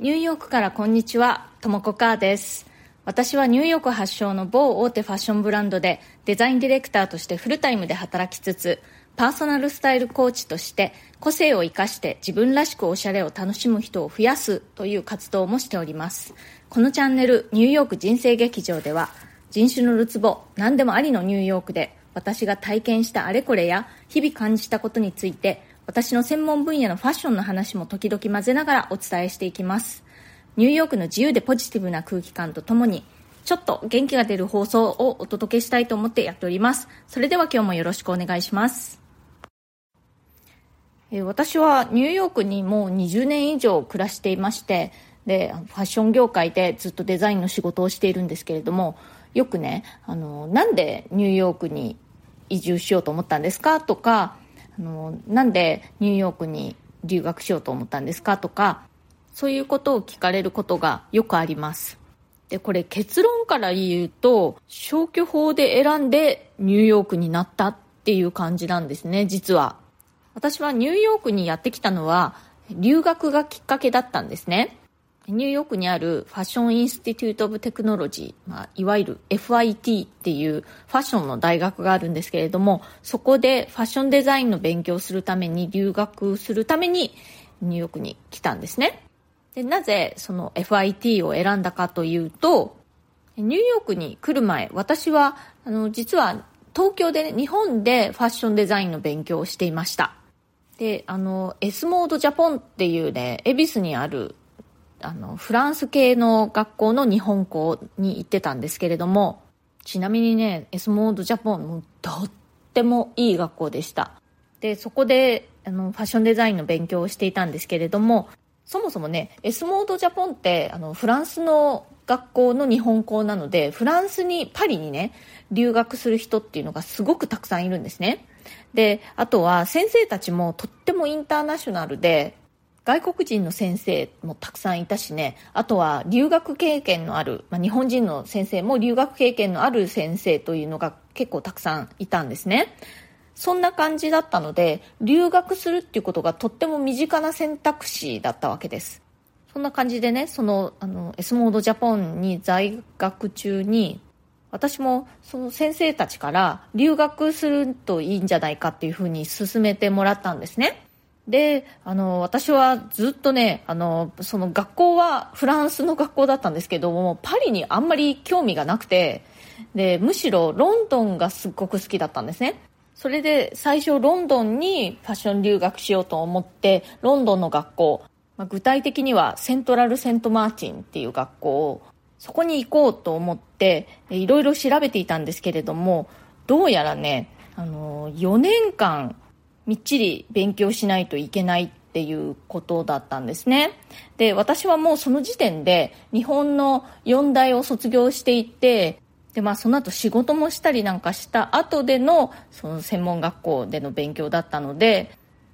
ニューヨークからこんにちは、ともこかーです。私はニューヨーク発祥の某大手ファッションブランドでデザインディレクターとしてフルタイムで働きつつ、パーソナルスタイルコーチとして個性を生かして自分らしくおしゃれを楽しむ人を増やすという活動もしております。このチャンネルニューヨーク人生劇場では人種のるつぼ何でもありのニューヨークで私が体験したあれこれや日々感じたことについて私の専門分野のファッションの話も時々混ぜながらお伝えしていきます。ニューヨークの自由でポジティブな空気感とともにちょっと元気が出る放送をお届けしたいと思ってやっております。それでは今日もよろしくお願いします。私はニューヨークにもう20年以上暮らしていましてでファッション業界でずっとデザインの仕事をしているんですけれどもよくねあのなんでニューヨークに移住しようと思ったんですかとかあのなんでニューヨークに留学しようと思ったんですか？とかそういうことを聞かれることがよくあります。でこれ結論から言うと消去法で選んでニューヨークになったっていう感じなんですね実は。私はニューヨークにやってきたのは留学がきっかけだったんですね。ニューヨークにあるファッションインスティテュート・オブ・テクノロジー、まあ、いわゆる FIT っていうファッションの大学があるんですけれども、そこでファッションデザインの勉強をするために、留学するためにニューヨークに来たんですね。で、なぜその FIT を選んだかというと、ニューヨークに来る前、私は、あの、実は東京で、ね、日本でファッションデザインの勉強をしていました。で、あの、S モードジャポンっていうね、恵比寿にあるあの、フランス系の学校の日本校に行ってたんですけれども、ちなみにね、S モードジャポンもとってもいい学校でした。で、そこで、あの、ファッションデザインの勉強をしていたんですけれども、そもそもね、S モードジャポンって、あの、フランスの学校の日本校なので、フランスに、パリにね、留学する人っていうのがすごくたくさんいるんですね。で、あとは先生たちもとってもインターナショナルで、外国人の先生もたくさんいたしね、あとは留学経験のある、まあ、日本人の先生も留学経験のある先生というのが結構たくさんいたんですね。そんな感じだったので、留学するっていうことがとっても身近な選択肢だったわけです。そんな感じでね、その、あの、S モードジャポンに在学中に、私もその先生たちから留学するといいんじゃないかっていうふうに勧めてもらったんですね。で、あの、私はずっとね、あの、その学校はフランスの学校だったんですけども、パリにあんまり興味がなくて、で、むしろロンドンがすっごく好きだったんですね。それで最初ロンドンにファッション留学しようと思って、ロンドンの学校、まあ、具体的にはセントラル・セント・マーチンっていう学校をそこに行こうと思って、いろいろ調べていたんですけれども、どうやらね、あの、4年間みっちり勉強しないといけないっていうことだったんですね。で、私はもうその時点で日本の4大を卒業していて、で、まあその後仕事もしたりなんかした後でのその専門学校での勉強だったので、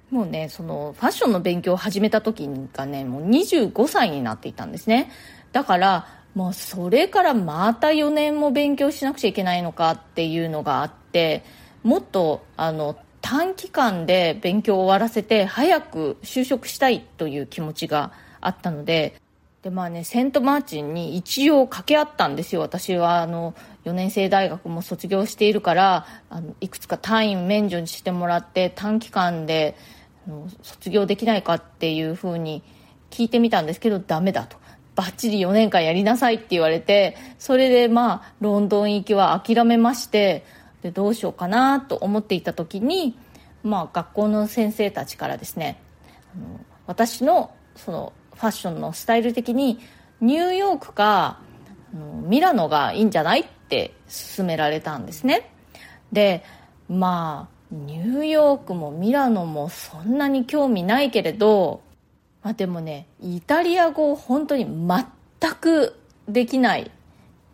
もうね、そのファッションの勉強を始めた時がね、もう25歳になっていたんですね。だから、もうそれからまた4年も勉強しなくちゃいけないのかっていうのがあって、もっとあの短期間で勉強を終わらせて早く就職したいという気持ちがあったのででまあねセントマーチンに一応掛け合ったんですよ。私はあの4年生大学も卒業しているからあのいくつか単位免除にしてもらって短期間であの卒業できないかっていうふうに聞いてみたんですけどダメだと。バッチリ4年間やりなさいって言われてそれでまあロンドン行きは諦めましてでどうしようかなと思っていた時に、まあ、学校の先生たちからですねあの私のそのファッションのスタイル的にニューヨークかあのミラノがいいんじゃないって勧められたんですね。でまあニューヨークもミラノもそんなに興味ないけれど、まあ、でもねイタリア語本当に全くできない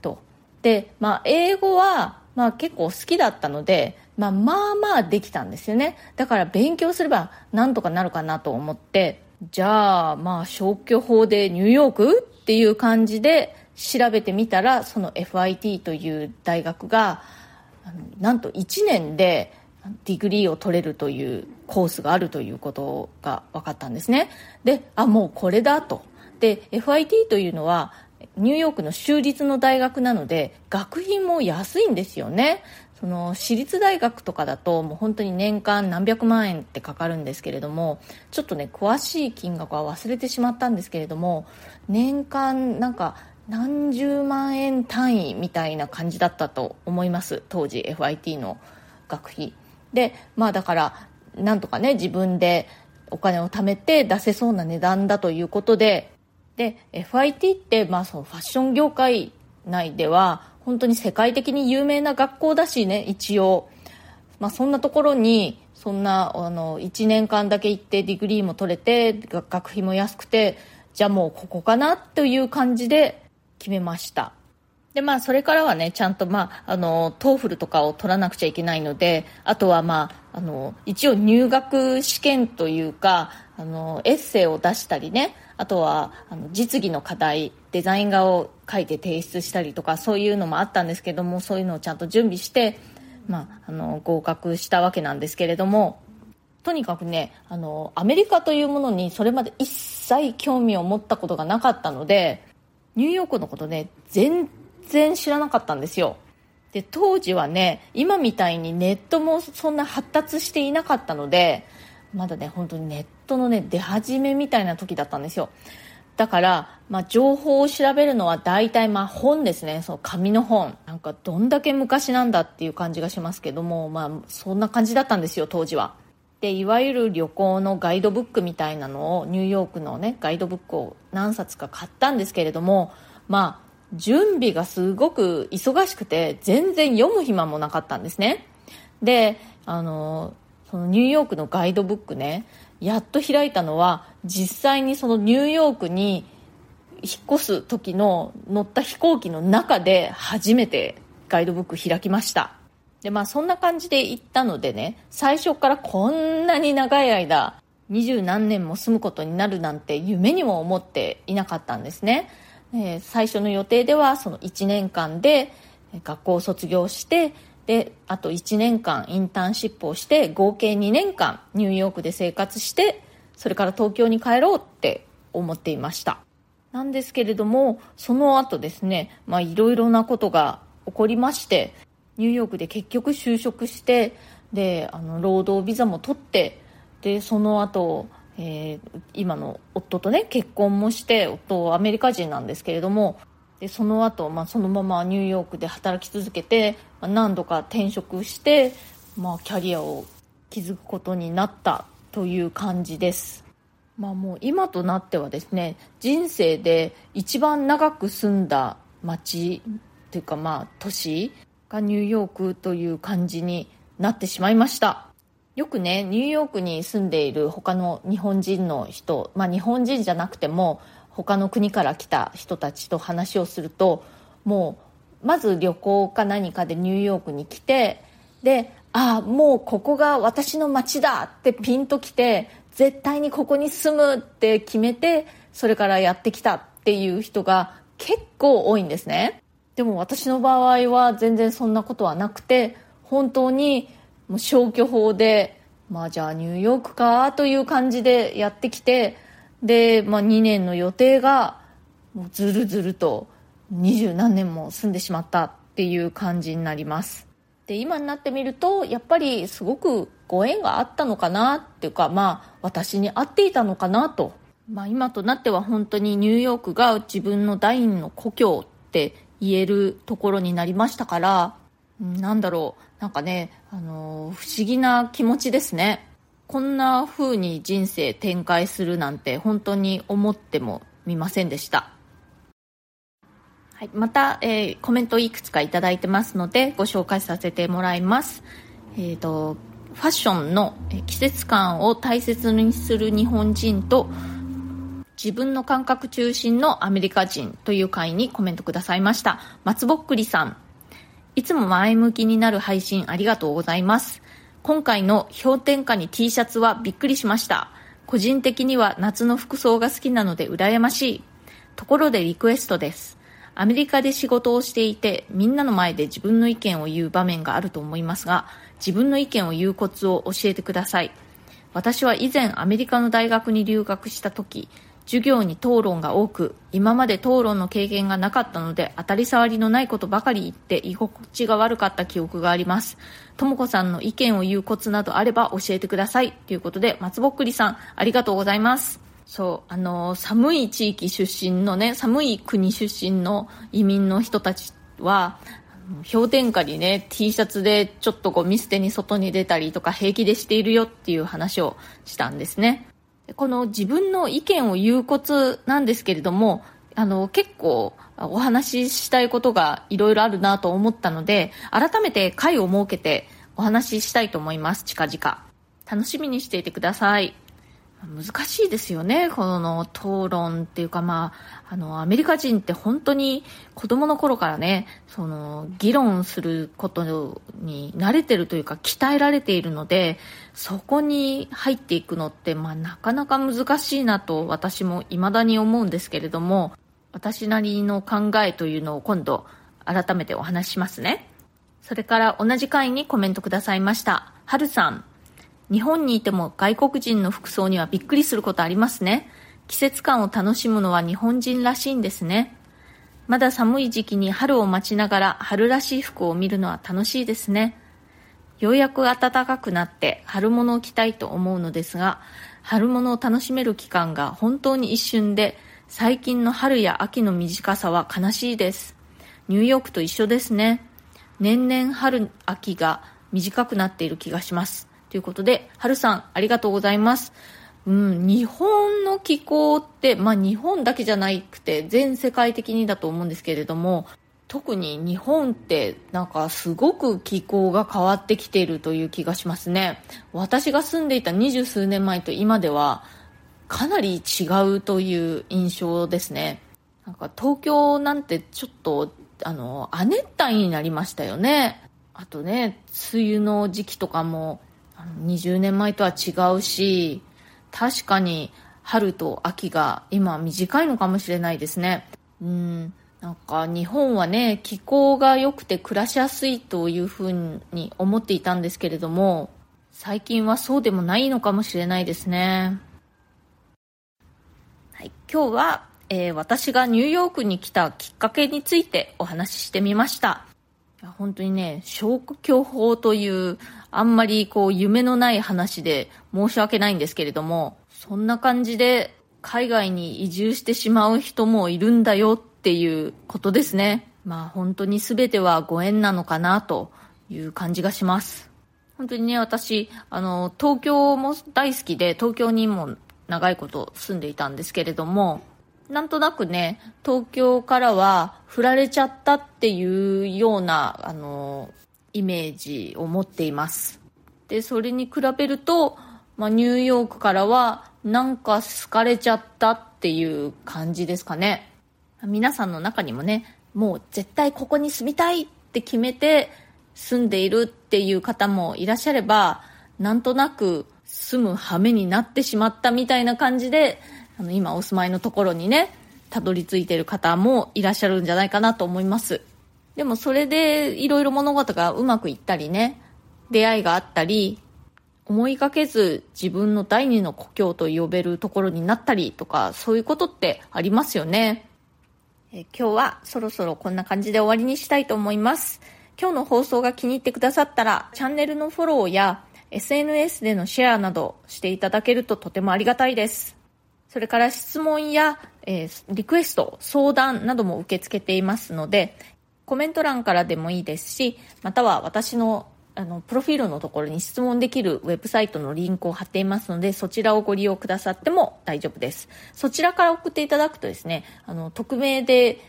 と。でまあ英語はまあ結構好きだったので、まあまあまあできたんですよね。だから勉強すればなんとかなるかなと思って、じゃあまあ消去法でニューヨークっていう感じで調べてみたら、その FIT という大学が、なんと1年で degree を取れるというコースがあるということが分かったんですね。で、あ、もうこれだと。で FIT というのはニューヨークの州立の大学なので学費も安いんですよね。その私立大学とかだともう本当に年間何百万円ってかかるんですけれどもちょっとね詳しい金額は忘れてしまったんですけれども年間なんか何十万円単位みたいな感じだったと思います。当時 FIT の学費。でまあだからなんとかね自分でお金を貯めて出せそうな値段だということでで FIT ってまあそのファッション業界内では本当に世界的に有名な学校だしね一応、まあ、そんなところにそんなあの1年間だけ行って degree も取れて学費も安くてじゃあもうここかなという感じで決めました。でまあそれからはねちゃんとまああの TOEFL とかを取らなくちゃいけないのであとはまああの一応入学試験というかあのエッセイを出したりねあとはあの実技の課題デザイン画を書いて提出したりとかそういうのもあったんですけどもそういうのをちゃんと準備して、まあ、あの合格したわけなんですけれどもとにかくねあのアメリカというものにそれまで一切興味を持ったことがなかったのでニューヨークのことね全然知らなかったんですよ。で当時はね今みたいにネットもそんな発達していなかったのでまだね本当にネットのね出始めみたいな時だったんですよ。だから、まあ、情報を調べるのは大体まあ本ですね。その紙の本。なんかどんだけ昔なんだっていう感じがしますけども、まあ、そんな感じだったんですよ当時は。でいわゆる旅行のガイドブックみたいなのをニューヨークのねガイドブックを何冊か買ったんですけれどもまあ準備がすごく忙しくて全然読む暇もなかったんですね。であのそのニューヨークのガイドブックねやっと開いたのは実際にそのニューヨークに引っ越す時の乗った飛行機の中で初めてガイドブック開きました。でまあそんな感じで行ったのでね最初からこんなに長い間二十何年も住むことになるなんて夢にも思っていなかったんですね、えー、最初の予定ではその1年間で学校を卒業してであと1年間インターンシップをして合計2年間ニューヨークで生活してそれから東京に帰ろうって思っていました。なんですけれどもその後ですねいろいろなことが起こりましてニューヨークで結局就職してであの労働ビザも取ってでその後、えー、今の夫とね結婚もして夫はアメリカ人なんですけれどもでその後、まあそのままニューヨークで働き続けて、まあ、何度か転職して、まあ、キャリアを築くことになったという感じです。まあ、もう今となってはですね人生で一番長く住んだ街というかまあ都市がニューヨークという感じになってしまいましたよくねニューヨークに住んでいる他の日本人の人、まあ、日本人じゃなくても他の国から来た人たちと話をするともうまず旅行か何かでニューヨークに来てでああもうここが私の街だってピンときて絶対にここに住むって決めてそれからやってきたっていう人が結構多いんですね。でも私の場合は全然そんなことはなくて本当にもう消去法でまあじゃあニューヨークかという感じでやってきてで、まあ、2年の予定がもうずるずると二十何年も住んでしまったっていう感じになります。で今になってみるとやっぱりすごくご縁があったのかなっていうかまあ私に合っていたのかなと、まあ、今となっては本当にニューヨークが自分の第二の故郷って言えるところになりましたからなんだろうなんかね、あの、不思議な気持ちですねこんな風に人生展開するなんて本当に思ってもみませんでした。はい、また、えー、コメントいくつかいただいてますのでご紹介させてもらいます。えっ、ー、と、ファッションの季節感を大切にする日本人と自分の感覚中心のアメリカ人という回にコメントくださいました。松ぼっくりさん。いつも前向きになる配信ありがとうございます。今回の氷点下に T シャツはびっくりしました。個人的には夏の服装が好きなので羨ましい。ところでリクエストです。アメリカで仕事をしていて、みんなの前で自分の意見を言う場面があると思いますが、自分の意見を言うコツを教えてください。私は以前アメリカの大学に留学した時、授業に討論が多く今まで討論の経験がなかったので当たり障りのないことばかり言って居心地が悪かった記憶があります。とも子さんの意見を言うコツなどあれば教えてください。ということで松ぼっくりさんありがとうございます。そうあの寒い地域出身のね寒い国出身の移民の人たちは氷点下にね T シャツでちょっとゴミ捨てに外に出たりとか平気でしているよっていう話をしたんですね。この自分の意見を言うコツなんですけれども、あの、結構お話ししたいことがいろいろあるなと思ったので、改めて会を設けてお話ししたいと思います、近々。楽しみにしていてください。難しいですよね、この討論っていうか、まあ、あの、アメリカ人って本当に子供の頃からね、その、議論することに慣れてるというか、鍛えられているので、そこに入っていくのって、まあ、なかなか難しいなと私も未だに思うんですけれども、私なりの考えというのを今度、改めてお話しますね。それから同じ回にコメントくださいました。はるさん。日本にいても外国人の服装にはびっくりすることありますね。季節感を楽しむのは日本人らしいんですね。まだ寒い時期に春を待ちながら春らしい服を見るのは楽しいですね。ようやく暖かくなって春物を着たいと思うのですが、春物を楽しめる期間が本当に一瞬で、最近の春や秋の短さは悲しいです。ニューヨークと一緒ですね。年々春、秋が短くなっている気がします。ということで、はるさん、ありがとうございます。うん、日本の気候って、まあ日本だけじゃなくて、全世界的にだと思うんですけれども、特に日本ってなんかすごく気候が変わってきているという気がしますね。私が住んでいた二十数年前と今ではかなり違うという印象ですね。なんか東京なんてちょっとあの亜熱帯になりましたよね。あとね、梅雨の時期とかも20年前とは違うし、確かに春と秋が今短いのかもしれないですね。うん、なんか日本はね、気候が良くて暮らしやすいというふうに思っていたんですけれども、最近はそうでもないのかもしれないですね。はい、今日は、えー、私がニューヨークに来たきっかけについてお話ししてみました。本当にね、消去法というあんまりこう夢のない話で申し訳ないんですけれども、そんな感じで海外に移住してしまう人もいるんだよっていうことですね。まあ本当に全てはご縁なのかなという感じがします。本当にね、私、あの、東京も大好きで、東京にも長いこと住んでいたんですけれども、なんとなくね、東京からは振られちゃったっていうような、あの、イメージを持っています。で、それに比べると、まあ、ニューヨークからはなんか好かれちゃったっていう感じですかね。皆さんの中にもね、もう絶対ここに住みたいって決めて住んでいるっていう方もいらっしゃれば、なんとなく住む羽目になってしまったみたいな感じで、あの今お住まいのところにね、たどり着いてる方もいらっしゃるんじゃないかなと思います。でもそれでいろいろ物事がうまくいったりね、出会いがあったり、思いがけず自分の第二の故郷と呼べるところになったりとか、そういうことってありますよね。え今日はそろそろこんな感じで終わりにしたいと思います。今日の放送が気に入ってくださったら、チャンネルのフォローや SNS でのシェアなどしていただけるととてもありがたいです。それから質問や、えー、リクエスト、相談なども受け付けていますので、コメント欄からでもいいですし、または私のあの、プロフィールのところに質問できるウェブサイトのリンクを貼っていますので、そちらをご利用くださっても大丈夫です。そちらから送っていただくとですね、あの、匿名で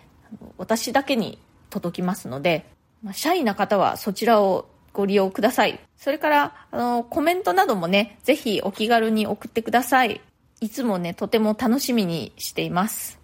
私だけに届きますので、まあ、シャイな方はそちらをご利用ください。それから、あの、コメントなどもね、ぜひお気軽に送ってください。いつもね、とても楽しみにしています。